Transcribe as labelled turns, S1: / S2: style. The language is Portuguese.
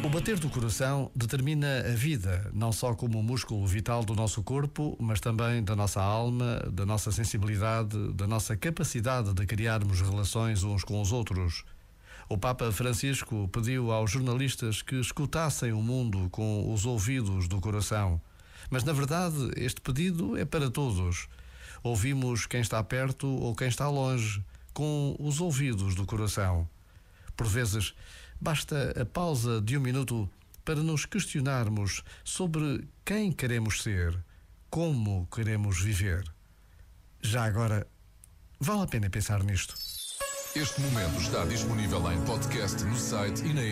S1: O bater do coração determina a vida, não só como um músculo vital do nosso corpo, mas também da nossa alma, da nossa sensibilidade, da nossa capacidade de criarmos relações uns com os outros. O Papa Francisco pediu aos jornalistas que escutassem o mundo com os ouvidos do coração. Mas, na verdade, este pedido é para todos. Ouvimos quem está perto ou quem está longe, com os ouvidos do coração. Por vezes, basta a pausa de um minuto para nos questionarmos sobre quem queremos ser, como queremos viver. Já agora, vale a pena pensar nisto.
S2: Este momento está disponível em podcast no site e na